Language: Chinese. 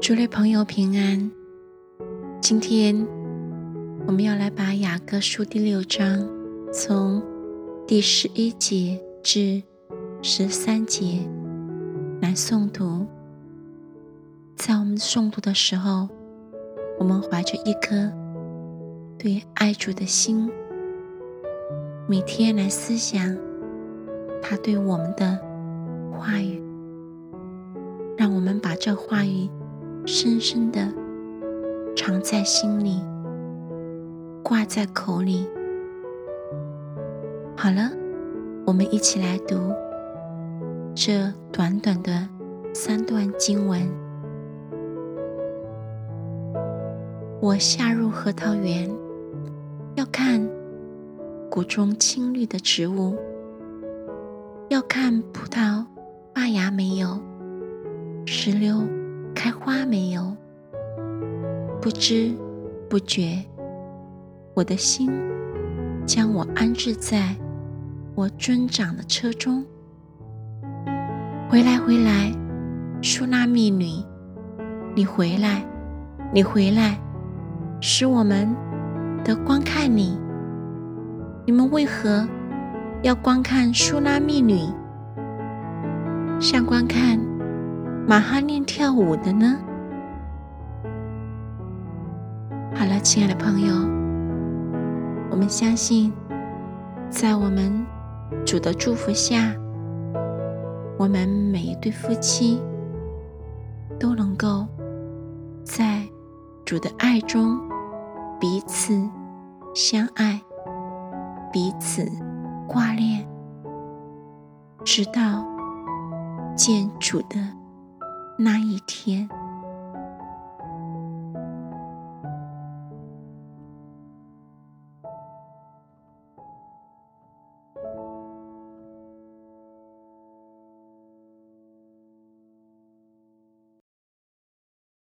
诸位朋友平安，今天我们要来把雅各书第六章从第十一节至十三节来诵读。在我们诵读的时候，我们怀着一颗对爱主的心，每天来思想他对我们的话语，让我们把这话语。深深的藏在心里，挂在口里。好了，我们一起来读这短短的三段经文。我下入核桃园，要看谷中青绿的植物，要看葡萄发芽没有，石榴。开花没有？不知不觉，我的心将我安置在我尊长的车中。回来，回来，舒拉密女，你回来，你回来，使我们得观看你。你们为何要观看舒拉密女？像观看？马哈念跳舞的呢？好了，亲爱的朋友，我们相信，在我们主的祝福下，我们每一对夫妻都能够在主的爱中彼此相爱，彼此挂念，直到见主的。那一天。